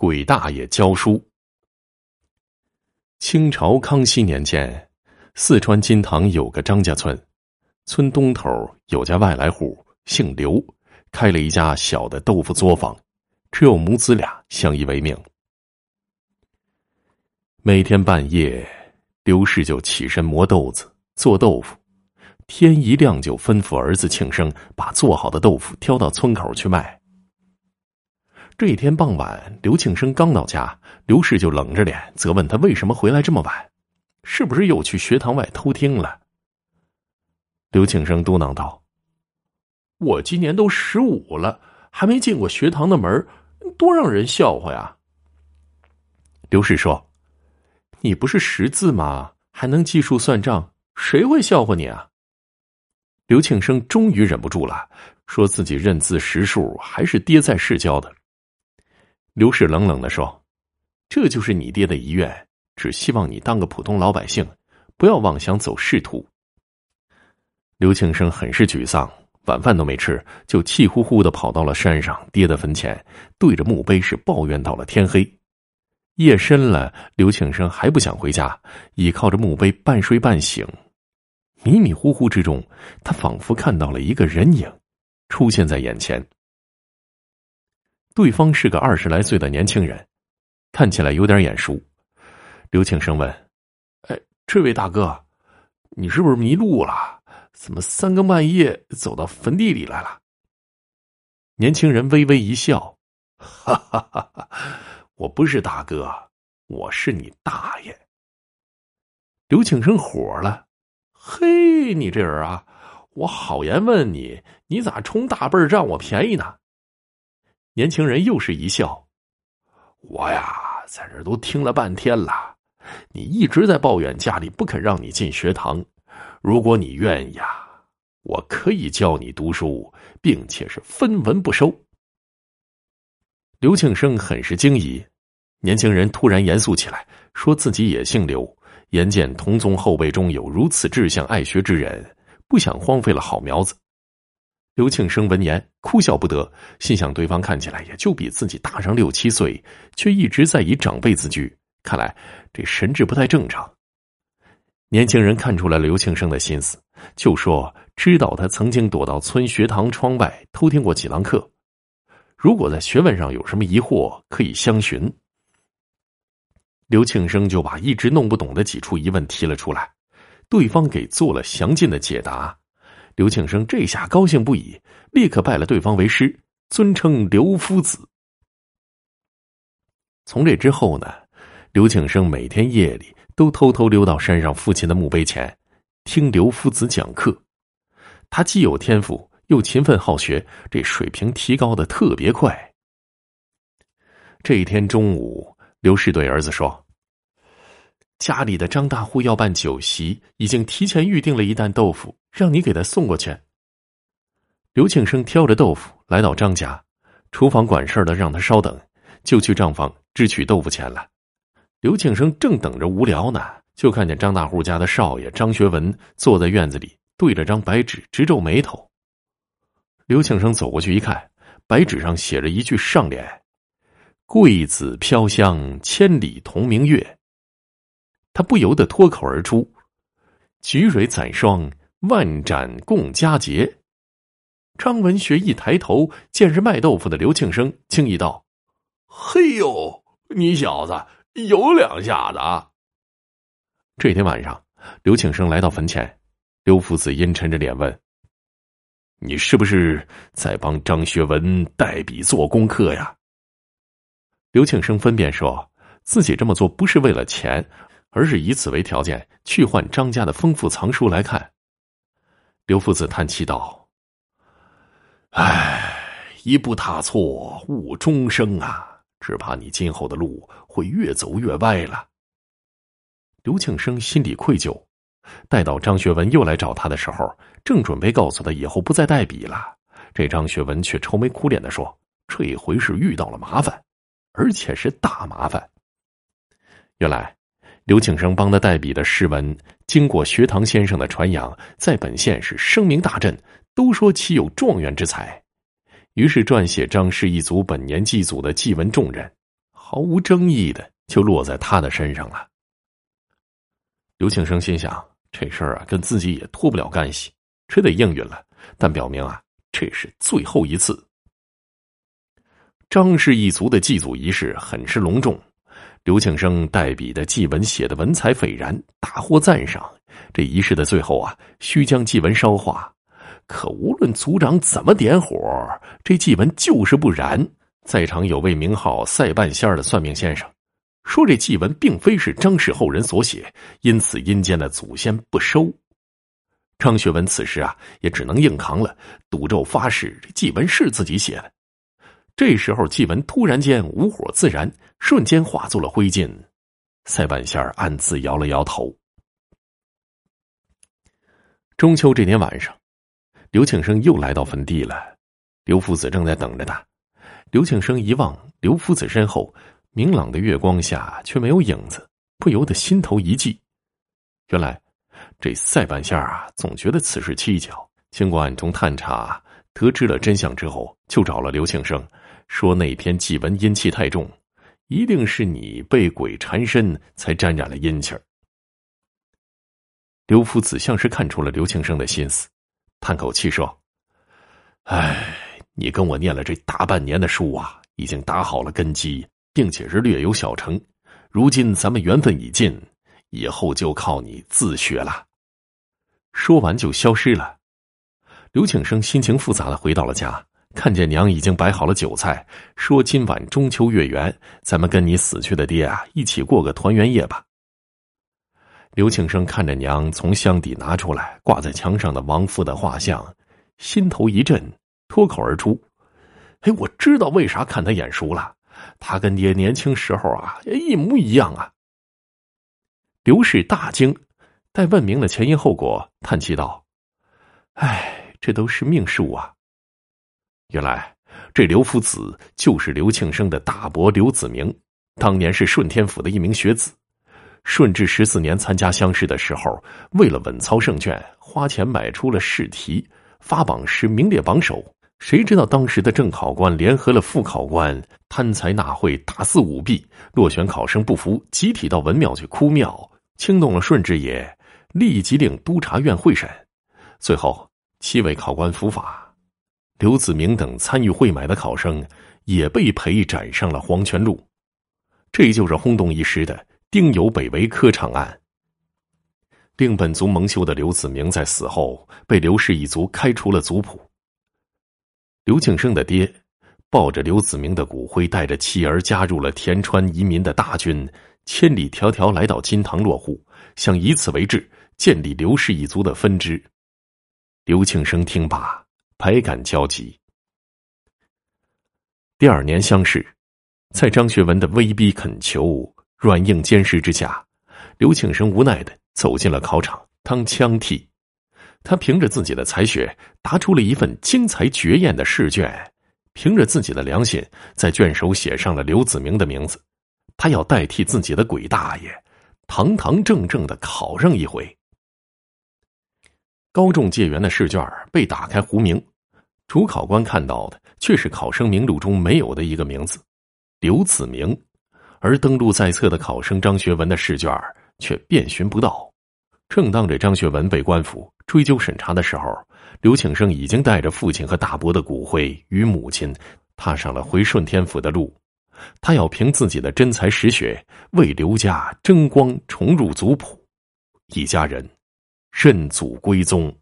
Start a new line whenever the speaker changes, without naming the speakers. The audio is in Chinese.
鬼大爷教书。清朝康熙年间，四川金堂有个张家村，村东头有家外来户，姓刘，开了一家小的豆腐作坊，只有母子俩相依为命。每天半夜，刘氏就起身磨豆子、做豆腐，天一亮就吩咐儿子庆生把做好的豆腐挑到村口去卖。这一天傍晚，刘庆生刚到家，刘氏就冷着脸责问他为什么回来这么晚，是不是又去学堂外偷听了？刘庆生嘟囔道：“我今年都十五了，还没进过学堂的门，多让人笑话呀。”刘氏说：“你不是识字吗？还能计数算账，谁会笑话你啊？”刘庆生终于忍不住了，说自己认字识数还是爹在世教的。刘氏冷冷的说：“这就是你爹的遗愿，只希望你当个普通老百姓，不要妄想走仕途。”刘庆生很是沮丧，晚饭都没吃，就气呼呼的跑到了山上爹的坟前，对着墓碑是抱怨到了天黑。夜深了，刘庆生还不想回家，倚靠着墓碑半睡半醒，迷迷糊糊之中，他仿佛看到了一个人影，出现在眼前。对方是个二十来岁的年轻人，看起来有点眼熟。刘庆生问：“哎，这位大哥，你是不是迷路了？怎么三更半夜走到坟地里来了？”年轻人微微一笑：“哈哈哈哈，我不是大哥，我是你大爷。”刘庆生火了：“嘿，你这人啊，我好言问你，你咋充大辈占我便宜呢？”年轻人又是一笑：“我呀，在这都听了半天了，你一直在抱怨家里不肯让你进学堂。如果你愿意呀，我可以教你读书，并且是分文不收。”刘庆生很是惊疑。年轻人突然严肃起来，说自己也姓刘，眼见同宗后辈中有如此志向爱学之人，不想荒废了好苗子。刘庆生闻言哭笑不得，心想对方看起来也就比自己大上六七岁，却一直在以长辈自居，看来这神志不太正常。年轻人看出了刘庆生的心思，就说知道他曾经躲到村学堂窗外偷听过几堂课，如果在学问上有什么疑惑，可以相询。刘庆生就把一直弄不懂的几处疑问提了出来，对方给做了详尽的解答。刘庆生这下高兴不已，立刻拜了对方为师，尊称刘夫子。从这之后呢，刘庆生每天夜里都偷偷溜到山上父亲的墓碑前，听刘夫子讲课。他既有天赋，又勤奋好学，这水平提高的特别快。这一天中午，刘氏对儿子说。家里的张大户要办酒席，已经提前预定了一担豆腐，让你给他送过去。刘庆生挑着豆腐来到张家，厨房管事的让他稍等，就去账房支取豆腐钱了。刘庆生正等着无聊呢，就看见张大户家的少爷张学文坐在院子里，对着张白纸直皱眉头。刘庆生走过去一看，白纸上写着一句上联：“桂子飘香，千里同明月。”他不由得脱口而出：“菊蕊攒霜，万盏共佳节。”张文学一抬头，见是卖豆腐的刘庆生，惊异道：“嘿呦，你小子有两下子啊！”这天晚上，刘庆生来到坟前，刘夫子阴沉着脸问：“你是不是在帮张学文代笔做功课呀？”刘庆生分辨说自己这么做不是为了钱。而是以此为条件去换张家的丰富藏书来看。刘夫子叹气道：“唉，一步踏错，误终生啊！只怕你今后的路会越走越歪了。”刘庆生心里愧疚。待到张学文又来找他的时候，正准备告诉他以后不再代笔了，这张学文却愁眉苦脸的说：“这回是遇到了麻烦，而且是大麻烦。”原来。刘庆生帮他代笔的诗文，经过学堂先生的传扬，在本县是声名大振，都说其有状元之才。于是撰写张氏一族本年祭祖的祭文重任，毫无争议的就落在他的身上了。刘庆生心想，这事儿啊跟自己也脱不了干系，只得应允了。但表明啊，这是最后一次。张氏一族的祭祖仪式很是隆重，刘庆生代笔的祭文写的文采斐然，大获赞赏。这仪式的最后啊，需将祭文烧化。可无论族长怎么点火，这祭文就是不燃。在场有位名号赛半仙的算命先生，说这祭文并非是张氏后人所写，因此阴间的祖先不收。张学文此时啊，也只能硬扛了，赌咒发誓这祭文是自己写的。这时候祭文突然间无火自燃，瞬间化作了灰烬。赛半仙儿暗自摇了摇头。中秋这天晚上。刘庆生又来到坟地了，刘夫子正在等着他。刘庆生一望刘夫子身后，明朗的月光下却没有影子，不由得心头一悸。原来这赛半仙儿啊，总觉得此事蹊跷。经过暗中探查，得知了真相之后，就找了刘庆生，说那篇祭文阴气太重，一定是你被鬼缠身，才沾染了阴气儿。刘夫子像是看出了刘庆生的心思。叹口气说：“哎，你跟我念了这大半年的书啊，已经打好了根基，并且是略有小成。如今咱们缘分已尽，以后就靠你自学了。”说完就消失了。刘庆生心情复杂的回到了家，看见娘已经摆好了酒菜，说：“今晚中秋月圆，咱们跟你死去的爹啊一起过个团圆夜吧。”刘庆生看着娘从箱底拿出来挂在墙上的亡夫的画像，心头一震，脱口而出：“哎，我知道为啥看他眼熟了，他跟爹年轻时候啊一模一样啊！”刘氏大惊，待问明了前因后果，叹气道：“哎，这都是命数啊！原来这刘夫子就是刘庆生的大伯刘子明，当年是顺天府的一名学子。”顺治十四年参加乡试的时候，为了稳操胜券，花钱买出了试题，发榜时名列榜首。谁知道当时的正考官联合了副考官，贪财纳贿，大肆舞弊，落选考生不服，集体到文庙去哭庙，惊动了顺治爷，立即令督察院会审。最后，七位考官伏法，刘子明等参与贿买的考生也被陪斩上了黄泉路。这就是轰动一时的。丁酉北围科场案，令本族蒙羞的刘子明在死后被刘氏一族开除了族谱。刘庆生的爹抱着刘子明的骨灰，带着妻儿加入了田川移民的大军，千里迢迢来到金堂落户，想以此为志，建立刘氏一族的分支。刘庆生听罢，百感交集。第二年乡试，在张学文的威逼恳求。软硬兼施之下，刘庆生无奈的走进了考场当枪替。他凭着自己的才学，答出了一份精彩绝艳的试卷，凭着自己的良心，在卷首写上了刘子明的名字。他要代替自己的鬼大爷，堂堂正正的考上一回。高中解元的试卷被打开糊名，主考官看到的却是考生名录中没有的一个名字——刘子明。而登录在册的考生张学文的试卷却遍寻不到。正当这张学文被官府追究审查的时候，刘庆生已经带着父亲和大伯的骨灰与母亲，踏上了回顺天府的路。他要凭自己的真才实学，为刘家争光，重入族谱，一家人认祖归宗。